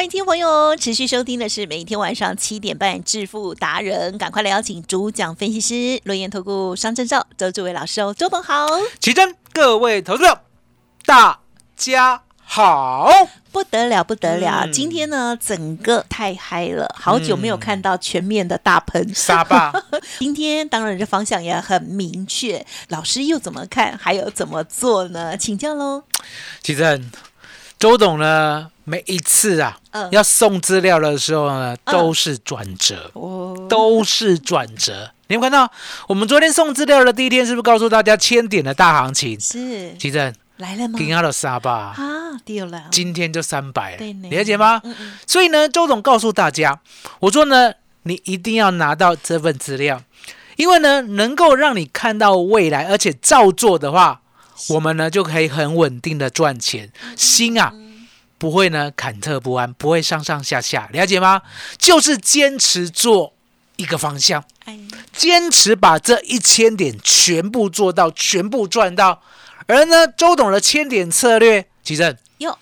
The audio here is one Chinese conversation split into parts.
欢迎听众朋友持续收听的是每天晚上七点半致富达人，赶快来邀请主讲分析师轮研投顾商证照周志伟老师哦，周董好，起真，各位投资者，大家好。不得了不得了，嗯今天呢整个太嗨了，好久没有看到全面的大喷。沙巴，今天当然这方向也很明确，老师又怎么看，还有怎么做呢？请教喽。其实周董呢，每一次啊，嗯要送资料的时候呢，嗯都是转折，哦，都是转折。你有没有看到我们昨天送资料的第一天，是不是告诉大家千点的大行情？是其实来了吗？今天的沙巴，啊，丢了。今天就三百对呢了，了解吗？所以呢，周总告诉大家，我说呢，你一定要拿到这份资料，因为呢，能够让你看到未来，而且照做的话，我们呢就可以很稳定的赚钱，心啊不会呢忐忑不安，不会上上下下，了解吗？就是坚持做一个方向，哎，坚持把这一千点全部做到，全部赚到。而呢，周董的千点策略，其正哟，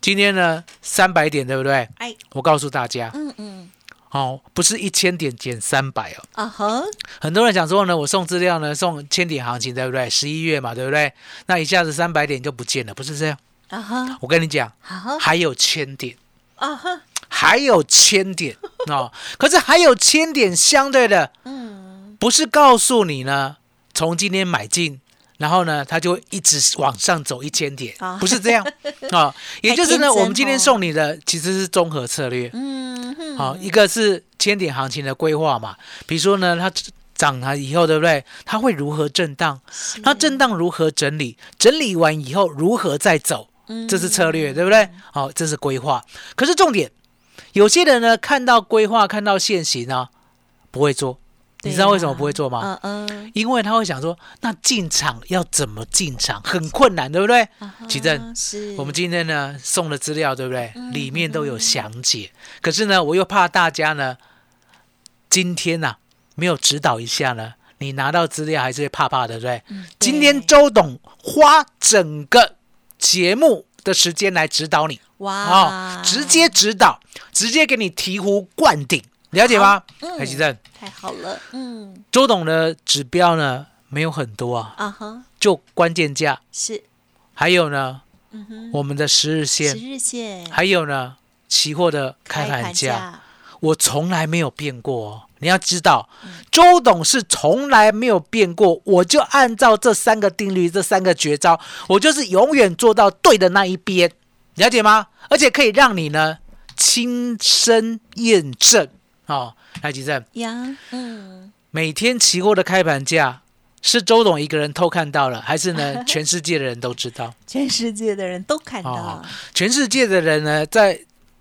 今天呢三百点，对不对？哎，我告诉大家，嗯嗯，哦，不是一千点减三百哦。啊哈，很多人想说呢，我送资料呢，送千点行情，对不对？十一月嘛，对不对？那一下子三百点就不见了，不是这样。啊哈，我跟你讲，还有千点，啊哈，还有千点 哦。可是还有千点，相对的，嗯，不是告诉你呢，从今天买进。然后呢，它就会一直往上走一千点啊，不是这样啊、也就是呢，我们今天哦送你的其实是综合策略。嗯哼，好、一个是千点行情的规划嘛，比如说呢，它涨了以后，对不对？它会如何震荡？它震荡如何整理？整理完以后如何再走？嗯这是策略，对不对？好、这是规划。可是重点，有些人呢，看到规划，看到现行呢，不会做。你知道为什么不会做吗？嗯嗯，因为他会想说，那进场要怎么进场？很困难，对不对？奇正是我们今天呢送的资料，对不对？里面都有详解。可是呢，我又怕大家呢，今天呐、没有指导一下呢，你拿到资料还是会怕怕的，对不对？今天周董花整个节目的时间来指导你，哇。哦，直接指导，直接给你醍醐灌顶，了解吗？嗯。海奇正，太好了，嗯。周董的指标呢没有很多啊，啊哈，就关键价，是，还有呢嗯哼，我们的十日十线，日线。还有呢期货的开盘价，，我从来没有变过哦。你要知道，周董是从来没有变过，我就按照这三个定律、这三个绝招，我就是永远做到对的那一边，了解吗？而且可以让你呢亲身验证哦。来，吉正，呀，嗯，每天期货的开盘价是周董一个人偷看到了，还是呢 全世界的人都知道？全世界的人都看到哦，全世界的人呢，在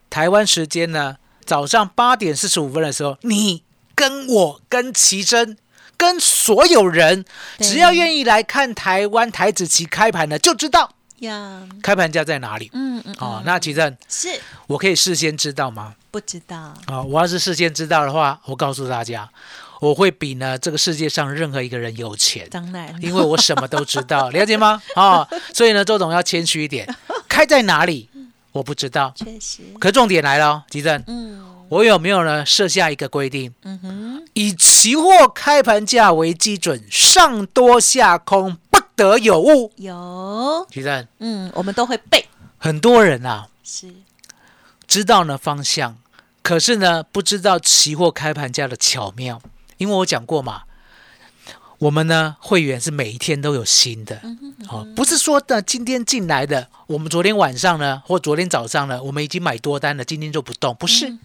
台湾时间呢早上八点四十五分的时候，你跟我跟奇珍。跟所有人，只要愿意来看台湾台子期开盘的，就知道呀，开盘价在哪里。嗯嗯，哦嗯，那奇珍，是我可以事先知道吗？不知道，啊、我要是事先知道的话，我告诉大家，我会比呢这个世界上任何一个人有钱。当然，因为我什么都知道，了解吗？啊、所以呢，周总要谦虚一点，开在哪里我不知道。确实，可重点来了哦，吉正，嗯我有没有呢设下一个规定，嗯哼，以期货开盘价为基准，上多下空不得有误。有，徐正，嗯，我们都会背，很多人啊是，知道呢方向，可是呢不知道期货开盘价的巧妙，因为我讲过嘛，我们呢会员是每一天都有新的，哦，不是说的今天进来的，我们昨天晚上呢或昨天早上呢，我们已经买多单了，今天就不动，不是，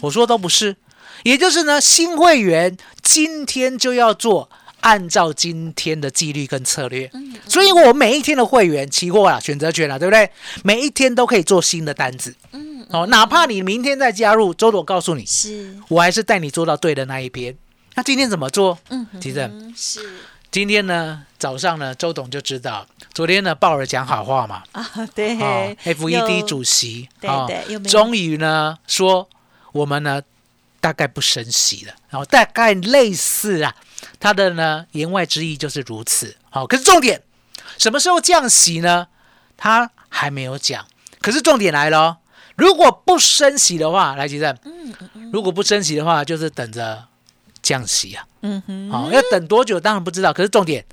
我说都不是，也就是呢新会员今天就要做。按照今天的纪律跟策略，所以我每一天的会员期货啊、选择权啊，对不对？每一天都可以做新的单子。嗯，哦，哪怕你明天再加入，周董告诉你，是我还是带你做到对的那一边。那今天怎么做？嗯，其实是。今天呢早上呢，周董就知道，昨天呢鲍尔讲好话嘛，啊，对。哦，FED 主席对哦对终于呢说我们呢大概不升息了，然后大概类似啊，他的呢言外之意就是如此。好、可是重点什么时候降息呢？他还没有讲。可是重点来了、哦，如果不升息的话，来吉正，嗯如果不升息的话，就是等着降息啊。嗯哼，好、要等多久当然不知道。可是重点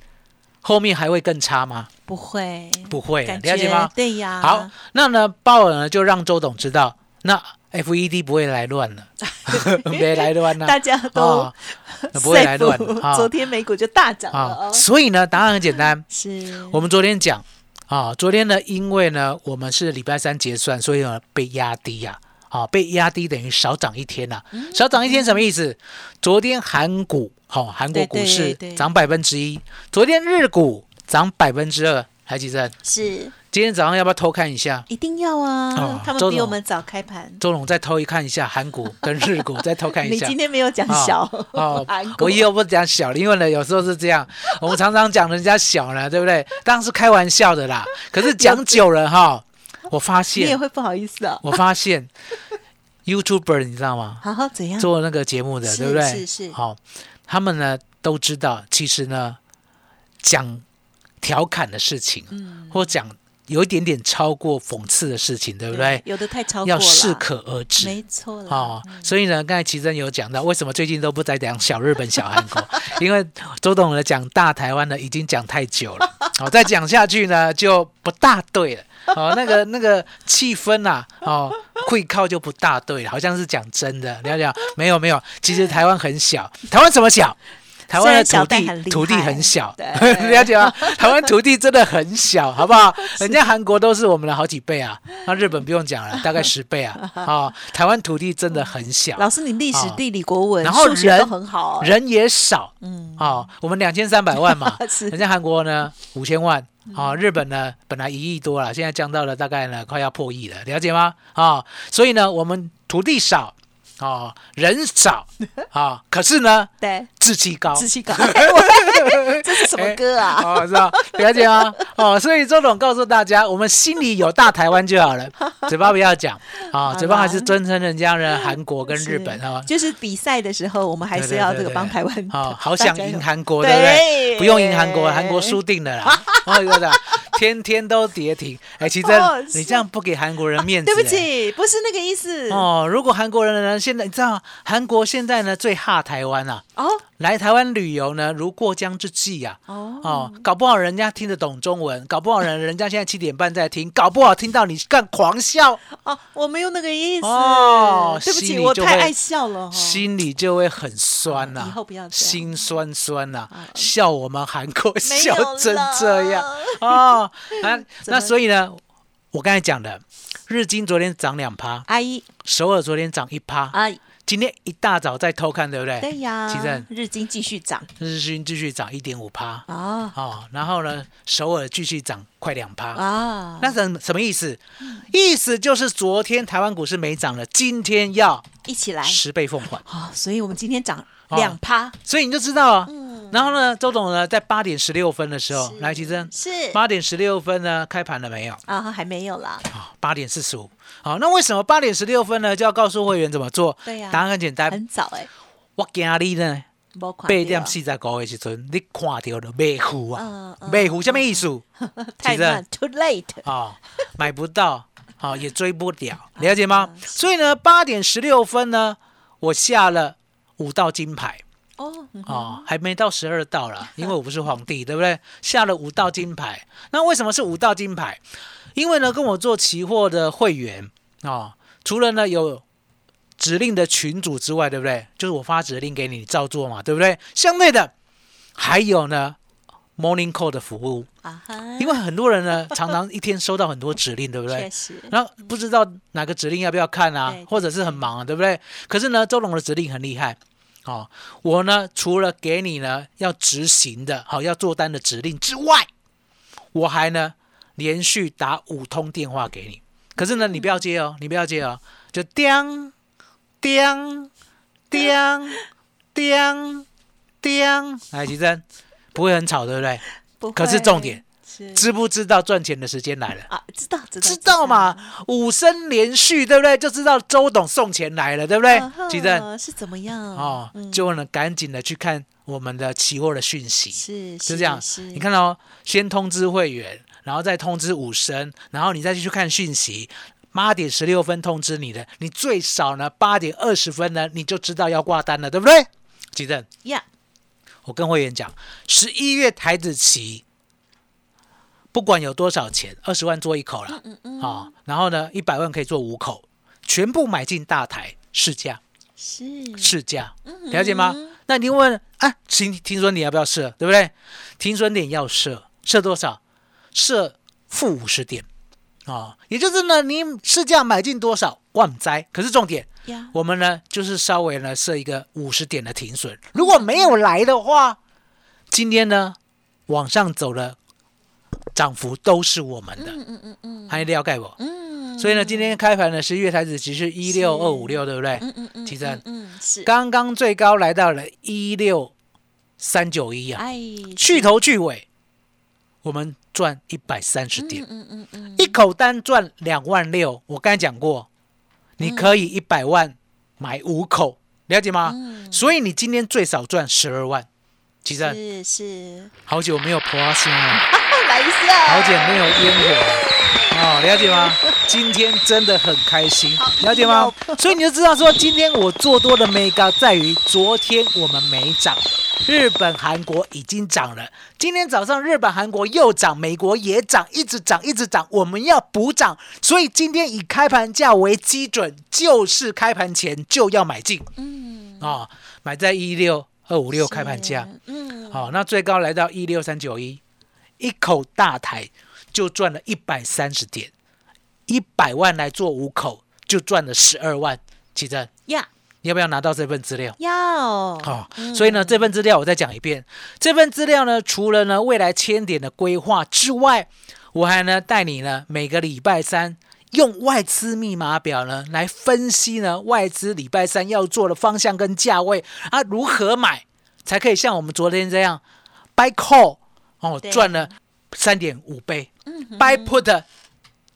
后面还会更差吗？不会，不会，感了解吗觉？对呀，好，那呢，鲍尔呢就让周董知道，那 FED 不会来乱了，别来乱了，大家都哦 不会来乱昨天美股就大涨了所以呢，答案很简单，是我们昨天讲啊，昨天呢，因为呢我们是礼拜三结算，所以呢被压低呀、啊。被压低等于少涨一天呐、嗯少涨一天什么意思？昨天韩股好、韩国股市对涨百分之一，昨天日股涨百分之二，还记得？是今天早上要不要偷看一下？一定要啊哦，他们比我们早开盘。周总再偷一看一下韩股跟日股，再偷看一你下。今天没有讲小哦 我以后不讲小了，因为呢有时候是这样，我们常常讲人家小呢，对不对？当然是开玩笑的啦。可是讲久了哈，我发现，你也会不好意思啊。我发现 YouTuber 你知道吗？好好怎样？做那个节目的，对不对？是是好、他们呢都知道，其实呢讲调侃的事情，嗯或讲有一点点超过讽刺的事情，对不对？有的太超过了，要适可而止。没错了。哦，所以呢，刚才奇珍有讲到，为什么最近都不再讲小日本、小韩国？因为周董呢讲大台湾呢已经讲太久了，哦，再讲下去呢就不大对了。哦，那个那个气氛呐、哦，会靠就不大对了，好像是讲真的，了解没有没有，其实台湾很小，台湾怎么小？台湾的土地土地很小，对。了解吗？台湾土地真的很小，好不好？人家韩国都是我们的好几倍啊，那日本不用讲了，大概十倍啊。啊，台湾土地真的很小，老师，你历史、哦地理、国文、然后数学人都很好，人也少，嗯，哦，我们两千三百万嘛，是。人家韩国呢五千万，啊、日本呢本来一亿多了，现在降到了大概呢快要破亿了，了解吗？啊、所以呢我们土地少，啊、人少，啊、可是呢对，志气高，志气高。这是什么歌啊？哦，知道了解吗？哦，所以周董告诉大家，我们心里有大台湾就好了，嘴巴不要讲啊、嘴巴还是尊称人家呢韩国跟日本啊。就是比赛的时候，我们还是要这个帮台湾。哦，好想赢韩国，对不对？对不用赢韩国，韩国输定了啦。哦，有的，天天都跌停。哎，其实哦你这样不给韩国人面子。对不哎。起，不是那个意思。哦，如果韩国人呢，现在你知道，韩国现在呢最怕台湾啊，哦来台湾旅游呢如过江之鲫呀、哦哦，搞不好人家听得懂中文，搞不好人人家现在七点半在听，搞不好听到你干狂笑，哦，我没有那个意思。哦对不起，我太爱笑了。哦心里就会很酸呐、以后不要心酸酸呐、啊笑我们韩国笑成了这样哦。啊，那所以呢，我刚才讲的，日经昨天涨两趴，阿姨首尔昨天涨一趴，阿姨，今天一大早在偷看，对不对？对呀奇正，日经继续涨日经继续涨一点五趴，啊哦，然后呢，首尔继续涨快两趴。啊，那什什么意思？意思就是昨天台湾股市没涨了，今天要一起来十倍奉还，啊，所以我们今天涨哦两趴。所以你就知道啊。嗯然后呢，周董呢在八点十六分的时候是来，其实是八点十六分呢开盘了没有？啊，还没有啦。啊，八点四十五。好，那为什么八点十六分呢就要告诉会员怎么做？对呀答案很简单，很早哎，我今日呢八点到四十五的时阵，你看到了卖户啊嗯，嗯卖户什么意思？太慢，too late。啊，买不到，啊，也追不了，了解吗？所以呢，八点十六分呢，我下了五道金牌。哦，嗯哦，还没到十二道啦，因为我不是皇帝，对不对？下了五道金牌，那为什么是五道金牌？因为呢，跟我做期货的会员哦，除了呢有指令的群主之外，对不对？就是我发指令给你，你照做嘛，对不对？相对的，还有呢，Morning Call 的服务，啊哈，因为很多人呢常常一天收到很多指令，对不对确？实，然后不知道哪个指令要不要看啊，或者是很忙啊，对不对？可是呢，周龙的指令很厉害哦。我呢，除了给你呢要执行的，好、要做单的指令之外，我还呢连续打五通电话给你。可是呢，你不要接哦，你不要接哦，就叮叮叮叮叮，来，吉珍，不会很吵，对不对？不可是重点，是知不知道赚钱的时间来了？啊，知道知道知道嘛？五声连续，对不对？就知道周董送钱来了，对不对啊？哈吉正是怎么样哦嗯，就呢赶紧的去看我们的期货的讯息，是是这样。你看哦，先通知会员，然后再通知五声，然后你再去看讯息。八点十六分通知你的，你最少呢八点二十分呢，你就知道要挂单了，对不对？吉正，呀，我跟会员讲，十一月台子期，不管有多少钱，二十万做一口了，嗯嗯，啊、然后呢，一百万可以做五口，全部买进大台市价，是。市价，嗯了解吗？那你问啊，听听说你要不要设，对不对？停损点要设，设多少？设负五十点啊、也就是呢，你市价买进多少万灾，可是重点，呀，我们呢就是稍微呢设一个五十点的停损，如果没有来的话，今天呢往上走的涨幅都是我们的，嗯嗯嗯嗯。还了解不？嗯，所以呢，今天开盘呢是月台子期是。一六二五六，对不对？嗯嗯嗯，其实嗯嗯是，刚刚最高来到了一六三九一啊，哎，去头去尾，我们赚一百三十嗯点，嗯嗯嗯，一口单赚两万六。我刚才讲过，你可以一百万买五口，了解吗？嗯。所以你今天最少赚十二万。其实是是，好久没有婆心了，好姐没有烟火了。哦，了解吗？今天真的很开心，了解吗？所以你就知道说，今天我做多的 mega 在于昨天我们没涨，日本、韩国已经涨了，今天早上日本、韩国又涨，美国也涨，一直涨，一直涨，我们要补涨，所以今天以开盘价为基准，就是开盘前就要买进嗯，哦、买在一六二五六开盘价。嗯，好、那最高来到一六三九一，一口大台就赚了一百三十点，一百万来做五口就赚了十二万。奇正，呀，你要不要拿到这份资料？要，好、所以呢，这份资料我再讲一遍。这份资料呢，除了呢未来千点的规划之外，我还呢带你呢每个礼拜三用外资密码表呢来分析呢外资礼拜三要做的方向跟价位啊，如何买才可以像我们昨天这样 buy call 哦赚了三点五倍嗯，buy put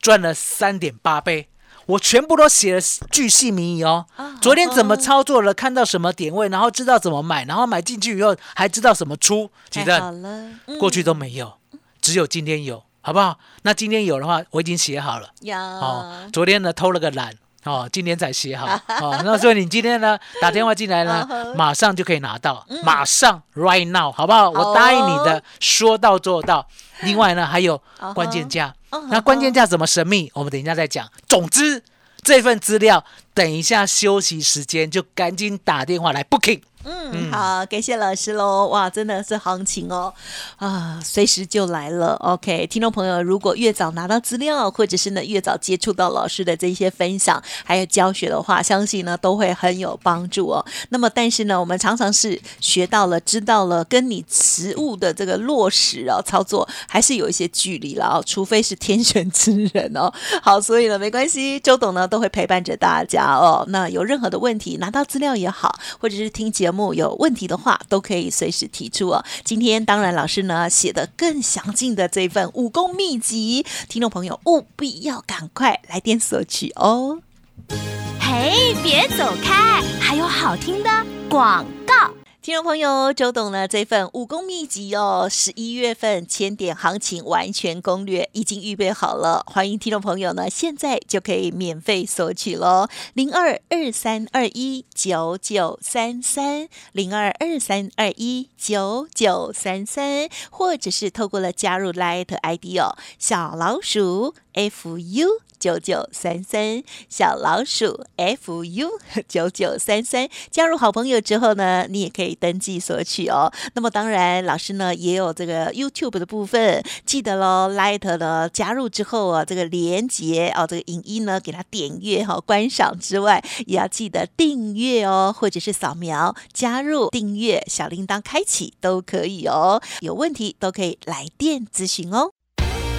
赚了三点八倍。我全部都写了巨细靡遗哦。啊昨天怎么哦操作了？看到什么点位，然后知道怎么买，然后买进去以后还知道怎么出。记得好了，嗯过去都没有，只有今天有，好不好？那今天有的话，我已经写好了。有，哦，昨天呢偷了个懒。哦，今天才写好 哦，那所以你今天呢 打电话进来呢马上就可以拿到，马上 right now，好不好？我答应你哦的，说到做到。另外呢，还有关键价，嗯那关键价怎么神秘？我们等一下再讲。总之，这份资料等一下休息时间就赶紧打电话来 booking。嗯，好，感谢老师喽！哇，真的是行情哦，啊，随时就来了。OK，听众朋友，如果越早拿到资料，或者是呢越早接触到老师的这些分享还有教学的话，相信呢都会很有帮助哦。那么，但是呢，我们常常是学到了、知道了，跟你实物的这个落实哦操作还是有一些距离了哦，除非是天选之人哦。好，所以呢没关系，周董呢都会陪伴着大家哦。那有任何的问题，拿到资料也好，或者是听节目有问题的话，都可以随时提出哦。今天当然老师呢写的更详尽的这份武功秘籍，听众朋友务必要赶快来电索取哦。嘿，别走开，还有好听的广。听众朋友，周董呢这份武功秘籍哦，十一月份千点行情完全攻略已经预备好了，欢迎听众朋友呢现在就可以免费索取喽，零二二三二一九九三三零二二三二一九九三三，或者是透过了加入 Light ID 哦，小老鼠 F U。九九三三，小老鼠 F U 九九三三，加入好朋友之后呢，你也可以登记索取哦。那么当然，老师呢也有这个 YouTube 的部分，记得喽，Light 呢加入之后啊，这个连接哦，这个影音呢给它点阅哈，观赏之外，也要记得订阅哦，或者是扫描加入订阅小铃铛开启都可以哦。有问题都可以来电咨询哦。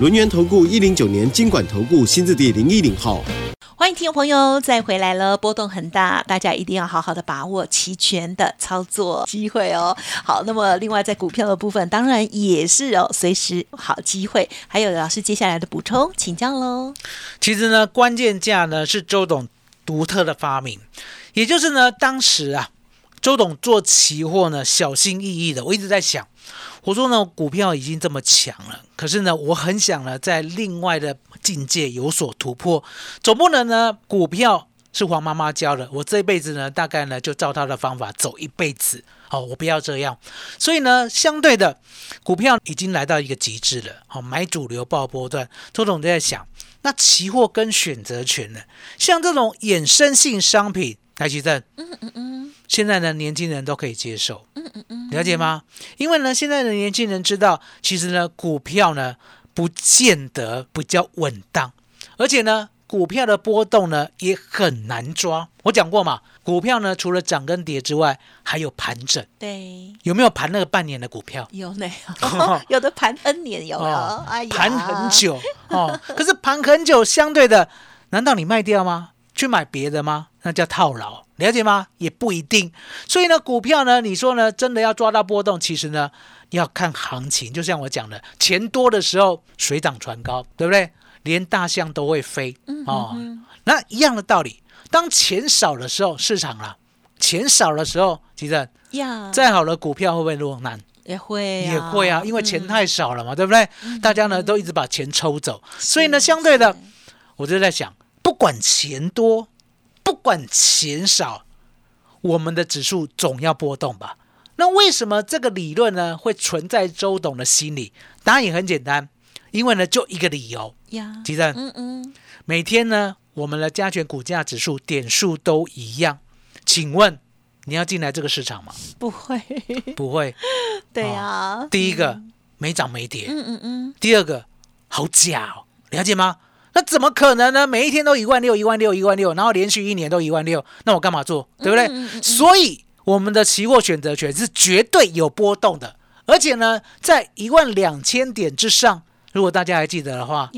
轮源投顾一零九年经管投顾新字第零一零号。欢迎听众朋友再回来了，波动很大，大家一定要好好的把握期权的操作机会哦。好，那么另外在股票的部分，当然也是哦，随时好机会。还有老师接下来的补充，请教喽。其实呢，关键价呢是周董独特的发明，也就是呢，当时啊，周董做期货呢，小心翼翼的。我一直在想，我说呢，股票已经这么强了，可是呢，我很想呢，在另外的境界有所突破，总不能呢，股票是黄妈妈教的，我这辈子呢，大概呢，就照她的方法走一辈子。好，我不要这样。所以呢，相对的，股票已经来到一个极致了。好，买主流爆波段，周总都在想。那期货跟选择权呢？像这种衍生性商品，台积电，嗯嗯嗯，现在呢，年轻人都可以接受，了解吗？因为呢，现在的年轻人知道，其实呢，股票呢，不见得比较稳当，而且呢，股票的波动呢，也很难抓。我讲过嘛，股票呢，除了涨跟跌之外，还有盘整。对，有没有盘那个半年的股票？有呢，有的盘 N 年有了，哎呀，盘很久哦。可是盘很久，相对的，难道你卖掉吗？去买别的吗？那叫套牢，了解吗？也不一定。所以呢，股票呢，你说呢，真的要抓到波动，其实呢，要看行情。就像我讲的，钱多的时候水涨船高，对不对？连大象都会飞哦。那一样的道理。当钱少的时候，市场啦，钱少的时候，其实呀，再好的股票会不会落难？也会，也会啊，因为钱太少了嘛，对不对？大家呢都一直把钱抽走，所以呢，相对的，我就在想，不管钱多，不管钱少，我们的指数总要波动吧？那为什么这个理论呢会存在周董的心里？答案也很简单，因为呢就一个理由呀，其实嗯嗯，每天呢。我们的加权股价指数点数都一样，请问你要进来这个市场吗？不会，不会。对呀，第一个没涨没跌，嗯嗯嗯。第二个好假哦，了解吗？那怎么可能呢？每一天都一万六，一万六，一万六，然后连续一年都一万六，那我干嘛做？对不对？所以我们的期货选择权是绝对有波动的，而且呢，在一万两千点之上。如果大家还记得的话，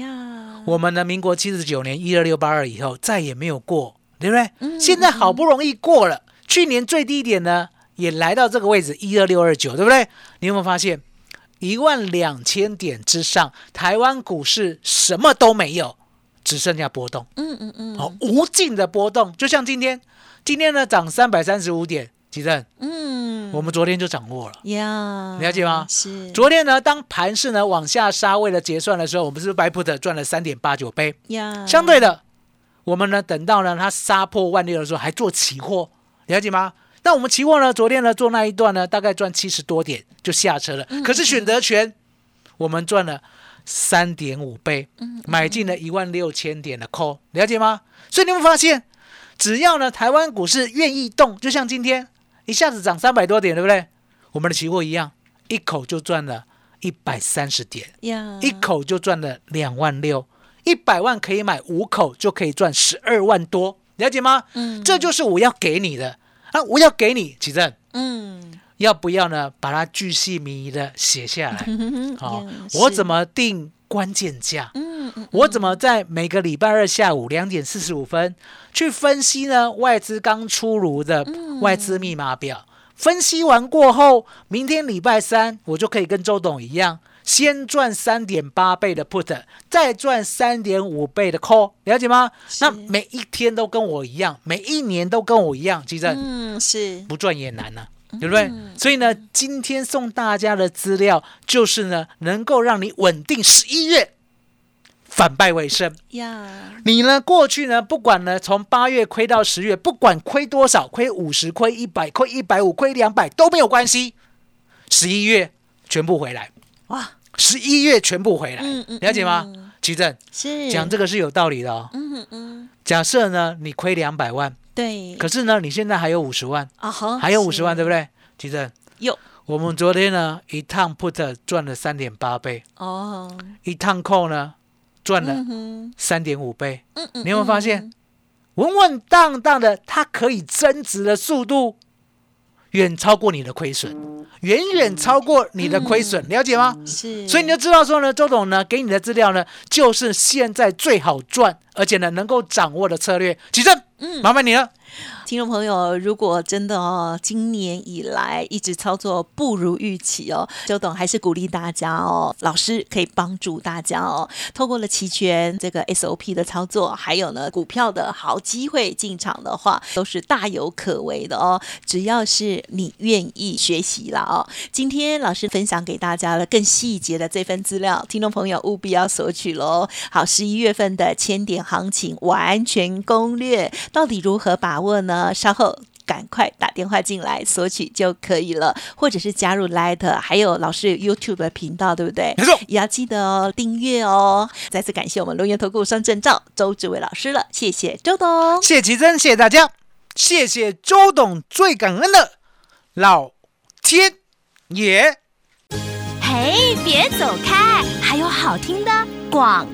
我们的民国七十九年一二六八二以后再也没有过，对不对？现在好不容易过了，去年最低点呢也来到这个位置一二六二九，对不对？你有没有发现一万两千点之上，台湾股市什么都没有，只剩下波动。嗯嗯嗯，好，无尽的波动，就像今天，今天呢涨三百三十五点。几正，嗯，我们昨天就掌握了，呀，了解吗？是。昨天呢，当盘市呢往下杀，为了结算的时候，我们是不是白 put 赚了三点八九倍？呀，相对的，我们呢等到呢它杀破万六的时候，还做期货，了解吗？那我们期货呢，昨天呢做那一段呢，大概赚七十多点就下车了。可是选择权，我们赚了三点五倍，买进了一万六千点的 call，了解吗？所以你会发现，只要呢台湾股市愿意动，就像今天。一下子涨三百多点，对不对？我们的期货一样，一口就赚了一百三十点，一口就赚了两万六，一百万可以买五口，就可以赚十二万多，了解吗？嗯，这就是我要给你的啊！我要给你，启正，嗯，要不要呢？把它巨细靡遗的写下来。好，我怎么定关键价？嗯嗯，我怎么在每个礼拜二下午两点四十五分？去分析呢，外资刚出炉的外资密码表，分析完过后，明天礼拜三我就可以跟周董一样，先赚三点八倍的 put，再赚三点五倍的 call，了解吗？那每一天都跟我一样，每一年都跟我一样，其实嗯，是不赚也难呢、对不对？所以呢，今天送大家的资料就是呢，能够让你稳定十一月反败为胜。呀，你呢，过去呢，不管呢，从八月亏到十月，不管亏多少，亏五十、亏一百、亏一百五、亏两百都没有关系，十一月全部回来，哇，十一月全部回来，嗯嗯了解吗嗯？奇正是讲这个是有道理的哦。嗯嗯，假设呢，你亏两百万，对，可是呢，你现在还有五十万，啊哈，还有五十万，对不对？对？奇正，有我们昨天呢，一趟 put 赚了三点八倍，哦，一趟 call 呢赚了三点五倍。嗯嗯，你有没有发嗯现？稳稳当当的，它可以增值的速度远超过你的亏损，远远超过你的亏损，了解吗？是，所以你就知道说呢，周董呢给你的资料呢，就是现在最好赚，而且呢能够掌握的策略。起正，嗯麻烦你了。听众朋友，如果真的哦，今年以来一直操作不如预期哦，周董还是鼓励大家哦，老师可以帮助大家哦，透过了期权这个 SOP 的操作，还有呢股票的好机会进场的话，都是大有可为的哦。只要是你愿意学习了哦，今天老师分享给大家了更细节的这份资料，听众朋友务必要索取喽。好，十一月份的千点行情完全攻略，到底如何把握呢？稍后。赶快打电话进来索取就可以了，或者是加入 Light，还有老师 YouTube 的频道，对不对？没错也要记得哦，订阅哦。再次感谢我们龙岩投顾双证照周志伟老师了，谢谢周董。谢谢奇珍，谢谢大家，谢谢周董，最感恩的老天爷。嘿，别走开，还有好听的广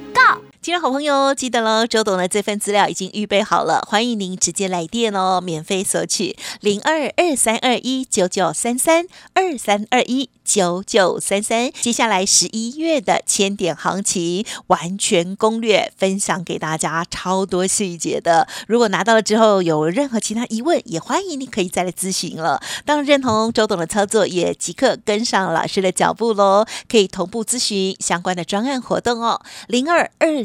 告。听众好朋友，记得喽，周董的这份资料已经预备好了，欢迎您直接来电哦，免费索取零二二三二一九九三三二三二一九九三三。接下来十一月的千点行情完全攻略分享给大家，超多细节的。如果拿到了之后有任何其他疑问，也欢迎你可以再来咨询了。当然认同周董的操作，也即刻跟上老师的脚步喽，可以同步咨询相关的专案活动哦，零二二